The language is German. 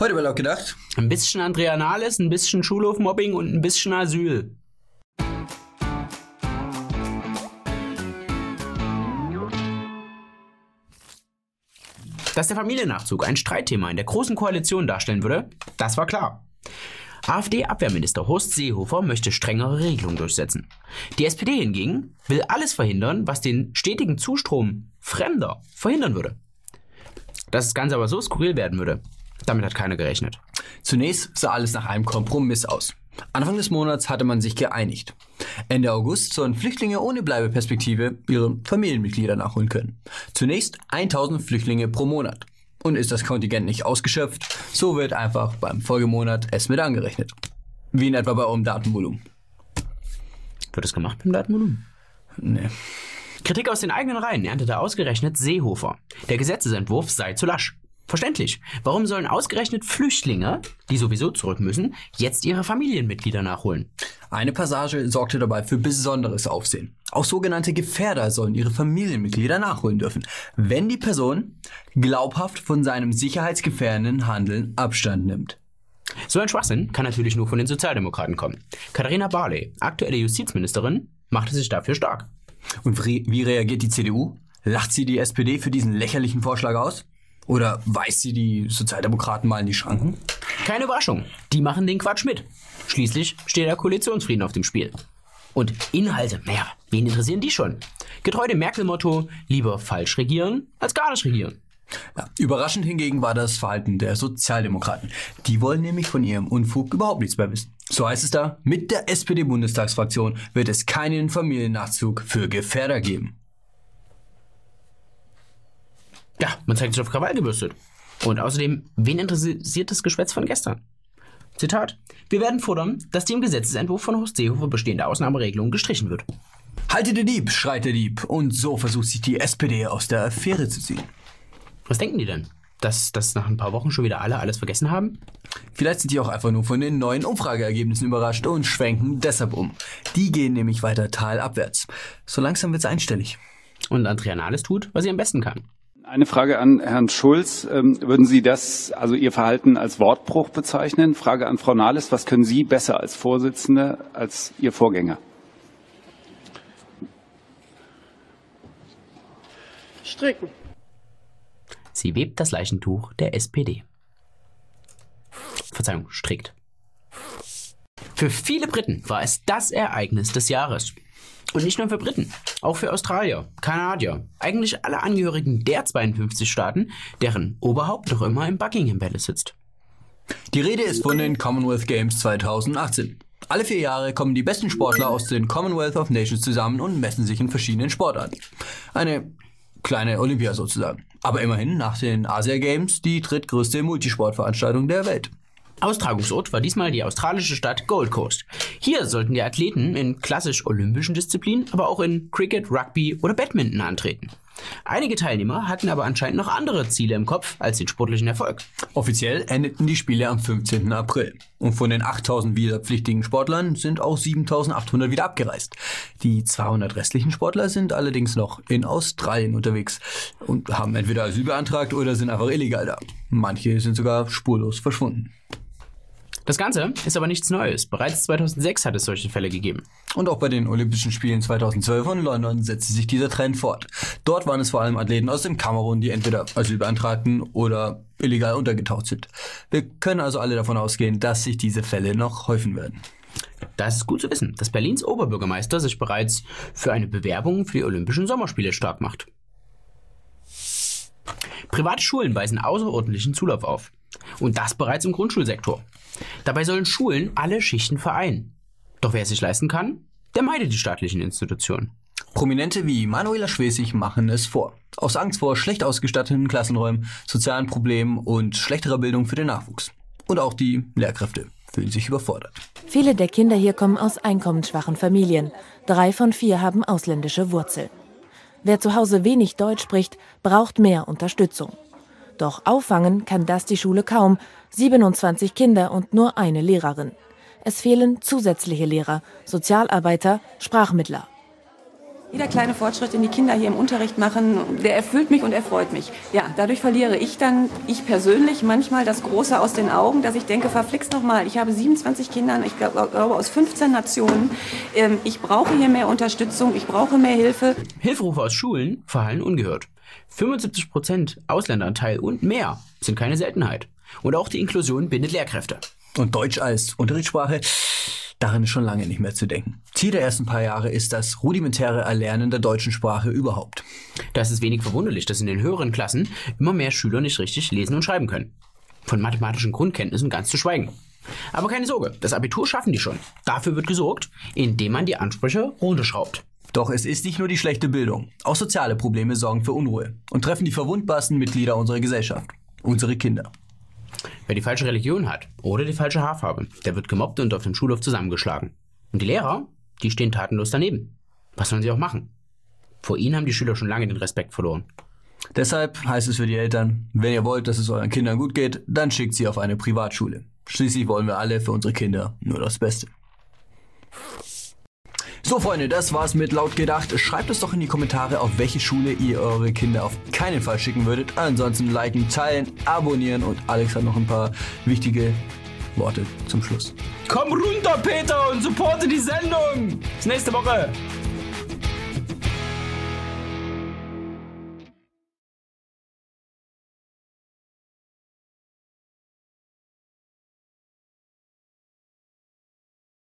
Heute Laut gedacht. Ein bisschen Andrea Nahles, ein bisschen Schulhofmobbing und ein bisschen Asyl. Dass der Familiennachzug ein Streitthema in der Großen Koalition darstellen würde, das war klar. AfD-Abwehrminister Horst Seehofer möchte strengere Regelungen durchsetzen. Die SPD hingegen will alles verhindern, was den stetigen Zustrom Fremder verhindern würde. Dass das Ganze aber so skurril werden würde, damit hat keiner gerechnet. Zunächst sah alles nach einem Kompromiss aus. Anfang des Monats hatte man sich geeinigt. Ende August sollen Flüchtlinge ohne Bleibeperspektive ihre Familienmitglieder nachholen können. Zunächst 1000 Flüchtlinge pro Monat. Und ist das Kontingent nicht ausgeschöpft, so wird einfach beim Folgemonat es mit angerechnet. Wie in etwa bei eurem Datenvolumen. Wird das gemacht beim Datenvolumen? Nee. Kritik aus den eigenen Reihen erntete ausgerechnet Seehofer. Der Gesetzesentwurf sei zu lasch. Verständlich. Warum sollen ausgerechnet Flüchtlinge, die sowieso zurück müssen, jetzt ihre Familienmitglieder nachholen? Eine Passage sorgte dabei für besonderes Aufsehen. Auch sogenannte Gefährder sollen ihre Familienmitglieder nachholen dürfen, wenn die Person glaubhaft von seinem sicherheitsgefährdenden Handeln Abstand nimmt. So ein Schwachsinn kann natürlich nur von den Sozialdemokraten kommen. Katharina Barley, aktuelle Justizministerin, machte sich dafür stark. Und wie reagiert die CDU? Lacht sie die SPD für diesen lächerlichen Vorschlag aus? Oder weist sie die Sozialdemokraten mal in die Schranken? Keine Überraschung, die machen den Quatsch mit. Schließlich steht der Koalitionsfrieden auf dem Spiel. Und Inhalte, naja, wen interessieren die schon? Getreu dem Merkel-Motto, lieber falsch regieren als gar nicht regieren. Ja, überraschend hingegen war das Verhalten der Sozialdemokraten. Die wollen nämlich von ihrem Unfug überhaupt nichts mehr wissen. So heißt es da, mit der SPD-Bundestagsfraktion wird es keinen Familiennachzug für Gefährder geben. Ja, man zeigt sich auf Krawall gebürstet. Und außerdem, wen interessiert das Geschwätz von gestern? Zitat: Wir werden fordern, dass die im Gesetzesentwurf von Horst Seehofer bestehende Ausnahmeregelung gestrichen wird. Haltet den Dieb, schreit der Dieb. Und so versucht sich die SPD aus der Affäre zu ziehen. Was denken die denn? Dass, dass nach ein paar Wochen schon wieder alle alles vergessen haben? Vielleicht sind die auch einfach nur von den neuen Umfrageergebnissen überrascht und schwenken deshalb um. Die gehen nämlich weiter talabwärts. So langsam wird's einstellig. Und Andrea Nahles tut, was sie am besten kann. Eine Frage an Herrn Schulz. Ähm, würden Sie das, also Ihr Verhalten als Wortbruch bezeichnen? Frage an Frau Nahles. Was können Sie besser als Vorsitzende als Ihr Vorgänger? Stricken. Sie webt das Leichentuch der SPD. Verzeihung, strickt. Für viele Briten war es das Ereignis des Jahres. Und nicht nur für Briten, auch für Australier, Kanadier, eigentlich alle Angehörigen der 52 Staaten, deren Oberhaupt noch immer im Buckingham Palace sitzt. Die Rede ist von den Commonwealth Games 2018. Alle vier Jahre kommen die besten Sportler aus den Commonwealth of Nations zusammen und messen sich in verschiedenen Sportarten. Eine kleine Olympia sozusagen. Aber immerhin nach den Asia Games die drittgrößte Multisportveranstaltung der Welt. Austragungsort war diesmal die australische Stadt Gold Coast. Hier sollten die Athleten in klassisch olympischen Disziplinen, aber auch in Cricket, Rugby oder Badminton antreten. Einige Teilnehmer hatten aber anscheinend noch andere Ziele im Kopf als den sportlichen Erfolg. Offiziell endeten die Spiele am 15. April. Und von den 8000 wiederpflichtigen Sportlern sind auch 7800 wieder abgereist. Die 200 restlichen Sportler sind allerdings noch in Australien unterwegs und haben entweder Asyl beantragt oder sind einfach illegal da. Manche sind sogar spurlos verschwunden. Das Ganze ist aber nichts Neues. Bereits 2006 hat es solche Fälle gegeben. Und auch bei den Olympischen Spielen 2012 in London setzte sich dieser Trend fort. Dort waren es vor allem Athleten aus dem Kamerun, die entweder Asyl beantragten oder illegal untergetaucht sind. Wir können also alle davon ausgehen, dass sich diese Fälle noch häufen werden. Da ist es gut zu wissen, dass Berlins Oberbürgermeister sich bereits für eine Bewerbung für die Olympischen Sommerspiele stark macht. Private Schulen weisen außerordentlichen Zulauf auf. Und das bereits im Grundschulsektor. Dabei sollen Schulen alle Schichten vereinen. Doch wer es sich leisten kann, der meidet die staatlichen Institutionen. Prominente wie Manuela Schwesig machen es vor. Aus Angst vor schlecht ausgestatteten Klassenräumen, sozialen Problemen und schlechterer Bildung für den Nachwuchs. Und auch die Lehrkräfte fühlen sich überfordert. Viele der Kinder hier kommen aus einkommensschwachen Familien. Drei von vier haben ausländische Wurzeln. Wer zu Hause wenig Deutsch spricht, braucht mehr Unterstützung. Doch auffangen kann das die Schule kaum. 27 Kinder und nur eine Lehrerin. Es fehlen zusätzliche Lehrer, Sozialarbeiter, Sprachmittler. Jeder kleine Fortschritt, den die Kinder hier im Unterricht machen, der erfüllt mich und erfreut mich. Ja, dadurch verliere ich dann, ich persönlich, manchmal das Große aus den Augen, dass ich denke, verflixt noch mal, ich habe 27 Kinder, ich glaube aus 15 Nationen. Ähm, ich brauche hier mehr Unterstützung, ich brauche mehr Hilfe. Hilferufe aus Schulen verhallen ungehört. 75% Ausländeranteil und mehr sind keine Seltenheit. Und auch die Inklusion bindet Lehrkräfte. Und Deutsch als Unterrichtssprache, daran ist schon lange nicht mehr zu denken. Ziel der ersten paar Jahre ist das rudimentäre Erlernen der deutschen Sprache überhaupt. Das ist wenig verwunderlich, dass in den höheren Klassen immer mehr Schüler nicht richtig lesen und schreiben können. Von mathematischen Grundkenntnissen ganz zu schweigen. Aber keine Sorge, das Abitur schaffen die schon. Dafür wird gesorgt, indem man die Ansprüche runterschraubt. Doch es ist nicht nur die schlechte Bildung. Auch soziale Probleme sorgen für Unruhe und treffen die verwundbarsten Mitglieder unserer Gesellschaft, unsere Kinder. Wer die falsche Religion hat oder die falsche Haarfarbe, der wird gemobbt und auf dem Schulhof zusammengeschlagen. Und die Lehrer, die stehen tatenlos daneben. Was sollen sie auch machen? Vor ihnen haben die Schüler schon lange den Respekt verloren. Deshalb heißt es für die Eltern, wenn ihr wollt, dass es euren Kindern gut geht, dann schickt sie auf eine Privatschule. Schließlich wollen wir alle für unsere Kinder nur das Beste. So, Freunde, das war's mit laut gedacht. Schreibt es doch in die Kommentare, auf welche Schule ihr eure Kinder auf keinen Fall schicken würdet. Ansonsten liken, teilen, abonnieren und Alex hat noch ein paar wichtige Worte zum Schluss. Komm runter, Peter, und supporte die Sendung. Bis nächste Woche.